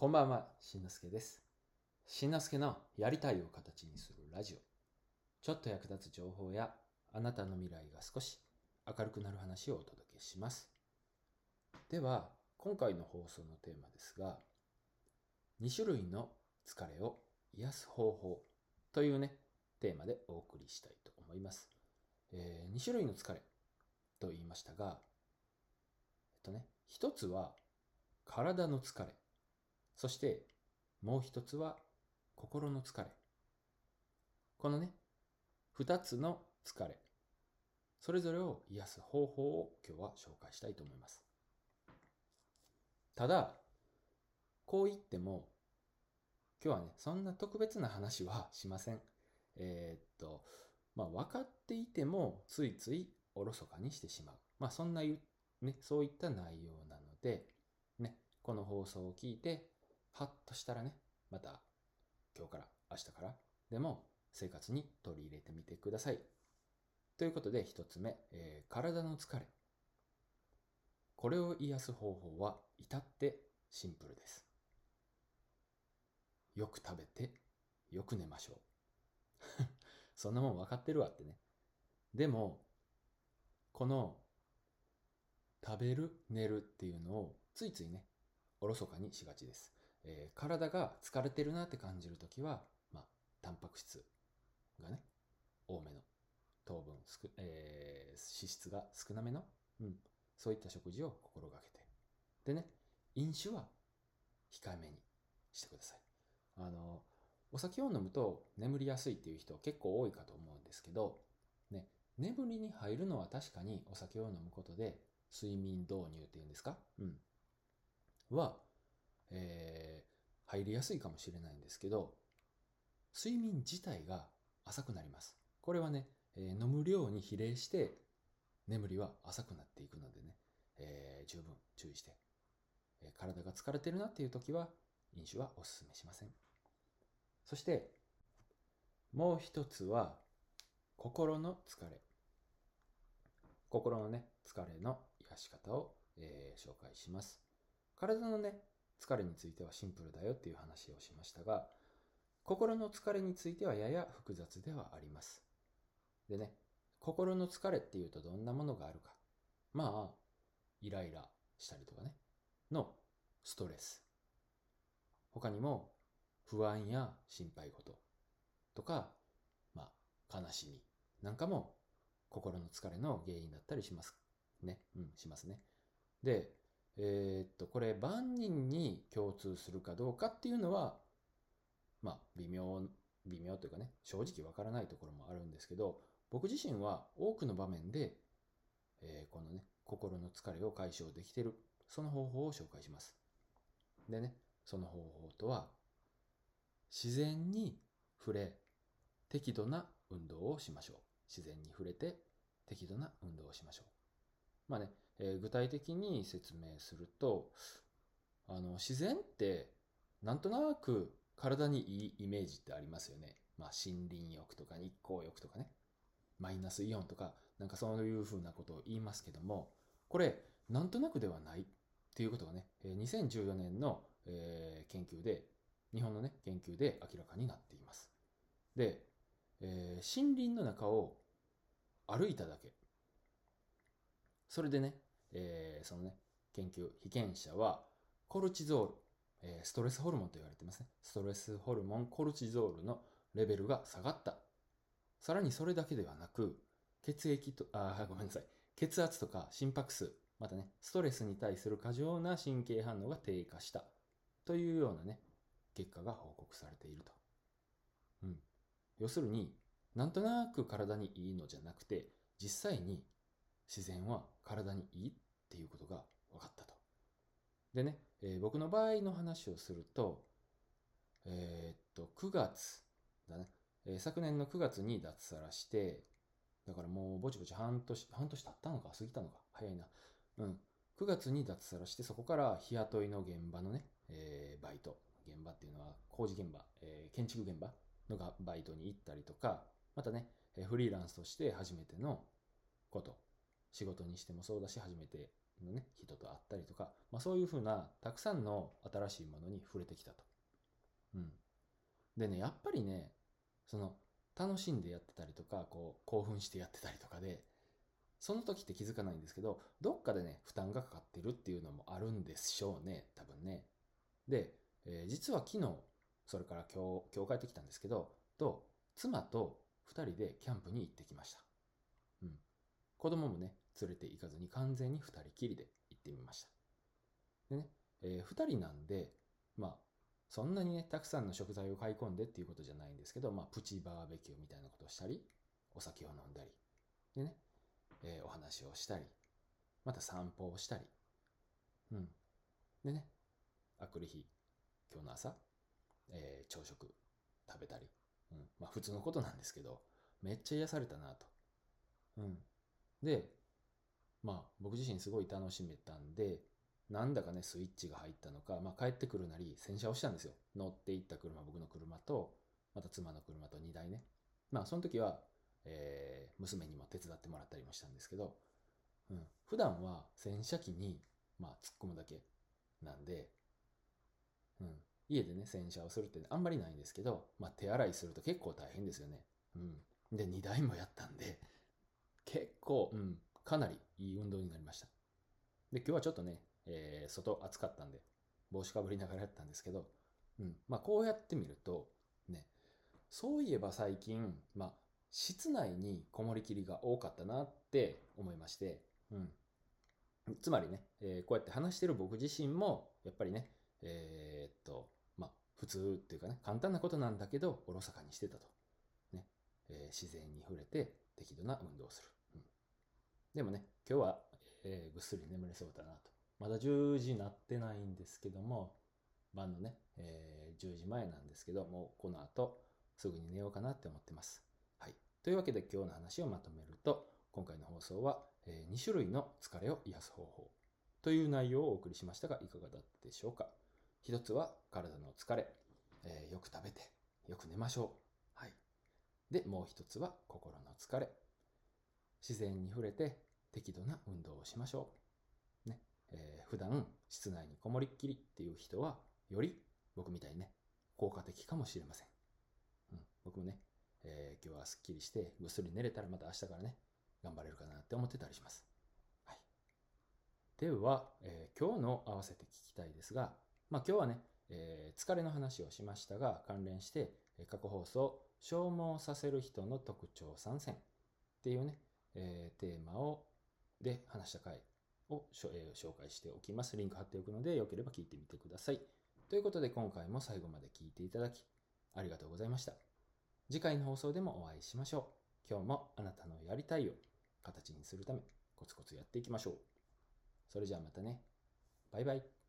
こんばんは、しんのすけです。しんのすけのやりたいを形にするラジオ。ちょっと役立つ情報やあなたの未来が少し明るくなる話をお届けします。では、今回の放送のテーマですが、2種類の疲れを癒す方法というね、テーマでお送りしたいと思います。え2種類の疲れと言いましたが、えっとね、一つは体の疲れ。そしてもう一つは心の疲れ。このね、二つの疲れ。それぞれを癒す方法を今日は紹介したいと思います。ただ、こう言っても、今日はね、そんな特別な話はしません。えーっと、まあ分かっていてもついついおろそかにしてしまう。まあそんなね、そういった内容なので、ね、この放送を聞いて、ハッとしたらね、また今日から明日からでも生活に取り入れてみてください。ということで一つ目、えー体の疲れ。これを癒す方法は至ってシンプルです。よく食べて、よく寝ましょう。そんなもん分かってるわってね。でも、この食べる、寝るっていうのをついついね、おろそかにしがちです。えー体が疲れてるなって感じるときは、まあ、タンパク質がね、多めの糖分すく、えー脂質が少なめの、うん、そういった食事を心がけて。でね、飲酒は控えめにしてください。あの、お酒を飲むと眠りやすいっていう人結構多いかと思うんですけど、ね、眠りに入るのは確かにお酒を飲むことで睡眠導入っていうんですか？うん。は、えー入りやすいかもしれないんですけど、睡眠自体が浅くなります。これはね、えー飲む量に比例して眠りは浅くなっていくのでね、えー十分注意して、え体が疲れてるなっていう時は飲酒はお勧めしません。そして、もう一つは心の疲れ。心のね、疲れの癒し方を、えー紹介します。体のね、疲れについてはシンプルだよっていう話をしましたが、心の疲れについてはやや複雑ではあります。でね、心の疲れっていうとどんなものがあるか。まあ、イライラしたりとかね、のストレス。他にも不安や心配事とか、まあ、悲しみなんかも心の疲れの原因だったりします。ね。うん、しますね。で、えーっと、これ万人に共通するかどうかっていうのは、まあ、微妙、微妙というかね、正直わからないところもあるんですけど、僕自身は多くの場面で、えーこのね、心の疲れを解消できている、その方法を紹介します。でね、その方法とは、自然に触れ、適度な運動をしましょう。自然に触れて、適度な運動をしましょう。まあね、えー具体的に説明すると、あの、自然って、なんとなく体にいいイメージってありますよね。まあ、森林浴とか日光浴とかね。マイナスイオンとか、なんかそういうふうなことを言いますけども、これ、なんとなくではないっていうことがね、2014年の、えー研究で、日本のね、研究で明らかになっています。で、えー森林の中を歩いただけ。それでね、えーそのね、研究、被験者は、コルチゾール、えーストレスホルモンと言われてますね。ストレスホルモン、コルチゾールのレベルが下がった。さらにそれだけではなく、血液と、あ、ごめんなさい。血圧とか心拍数、またね、ストレスに対する過剰な神経反応が低下した。というようなね、結果が報告されていると。うん。要するに、なんとなく体にいいのじゃなくて、実際に自然は体にいいっていうことが分かったと。でね、えー僕の場合の話をすると、えーっと、9月だね、えー昨年の9月に脱サラして、だからもうぼちぼち半年、半年経ったのか過ぎたのか早いな。うん。9月に脱サラして、そこから日雇いの現場のね、えーバイト。現場っていうのは工事現場、えー建築現場のがバイトに行ったりとか、またね、えーフリーランスとして初めてのこと、仕事にしてもそうだし、初めてのね、人と会ったりとか、まあそういうふうなたくさんの新しいものに触れてきたと。うん。でね、やっぱりね、その、楽しんでやってたりとか、こう、興奮してやってたりとかで、その時って気づかないんですけど、どっかでね、負担がかかってるっていうのもあるんでしょうね、多分ね。で、えー実は昨日、それから今日、今日帰ってきたんですけど、と、妻と2人でキャンプに行ってきました。うん。子供もね、連れて行かずに完全に2人きりで行ってみました。でね、え2人なんで、まあ、そんなにね、たくさんの食材を買い込んでっていうことじゃないんですけど、まあ、プチバーベキューみたいなことをしたり、お酒を飲んだり、でね、えーお話をしたり、また散歩をしたり、うん。でね、あくる日、今日の朝、えー朝食食べたり、うん。まあ普通のことなんですけど、めっちゃ癒されたなと。うん。で、まあ僕自身すごい楽しめたんで、なんだかね、スイッチが入ったのか、まあ帰ってくるなり洗車をしたんですよ。乗って行った車、僕の車と、また妻の車と2台ね。まあその時は、えー娘にも手伝ってもらったりもしたんですけど、うん。普段は洗車機に、まあ突っ込むだけなんで、うん。家でね、洗車をするってあんまりないんですけど、まあ手洗いすると結構大変ですよね。うん。で、2台もやったんで、結構、うん、かなりいい運動になりました。で、今日はちょっとね、えー外暑かったんで、帽子かぶりながらやったんですけど、うん。まあこうやってみると、ね、そういえば最近、まあ、室内にこもりきりが多かったなって思いまして、うん。つまりね、えーこうやって話してる僕自身も、やっぱりね、えーっと、まあ、普通っていうかね、簡単なことなんだけど、おろそかにしてたと。ね。えー自然に触れて適度な運動をする。でもね、今日は、えーぐっすり眠れそうだなと。まだ10時なってないんですけども、晩のね、えー10時前なんですけど、もうこの後、すぐに寝ようかなって思ってます。はい。というわけで今日の話をまとめると、今回の放送は、え2種類の疲れを癒す方法という内容をお送りしましたが、いかがだったでしょうか。一つは体の疲れ、えーよく食べて、よく寝ましょう。はい。で、もう一つは心の疲れ。自然に触れて適度な運動をしましょう。ね。えー普段室内にこもりっきりっていう人は、より僕みたいにね、効果的かもしれません。うん、僕もね、えー今日はすっきりしてぐっすり寝れたらまた明日からね、頑張れるかなって思ってたりします。はい。では、えー今日の合わせて聞きたいですが、まあ今日はね、えー疲れの話をしましたが、関連して、過去放送、消耗させる人の特徴参戦っていうね、えーテーマを、で話した回を、えー紹介しておきます。リンク貼っておくので、よければ聞いてみてください。ということで、今回も最後まで聞いていただき、ありがとうございました。次回の放送でもお会いしましょう。今日もあなたのやりたいを形にするため、コツコツやっていきましょう。それじゃあまたね。バイバイ。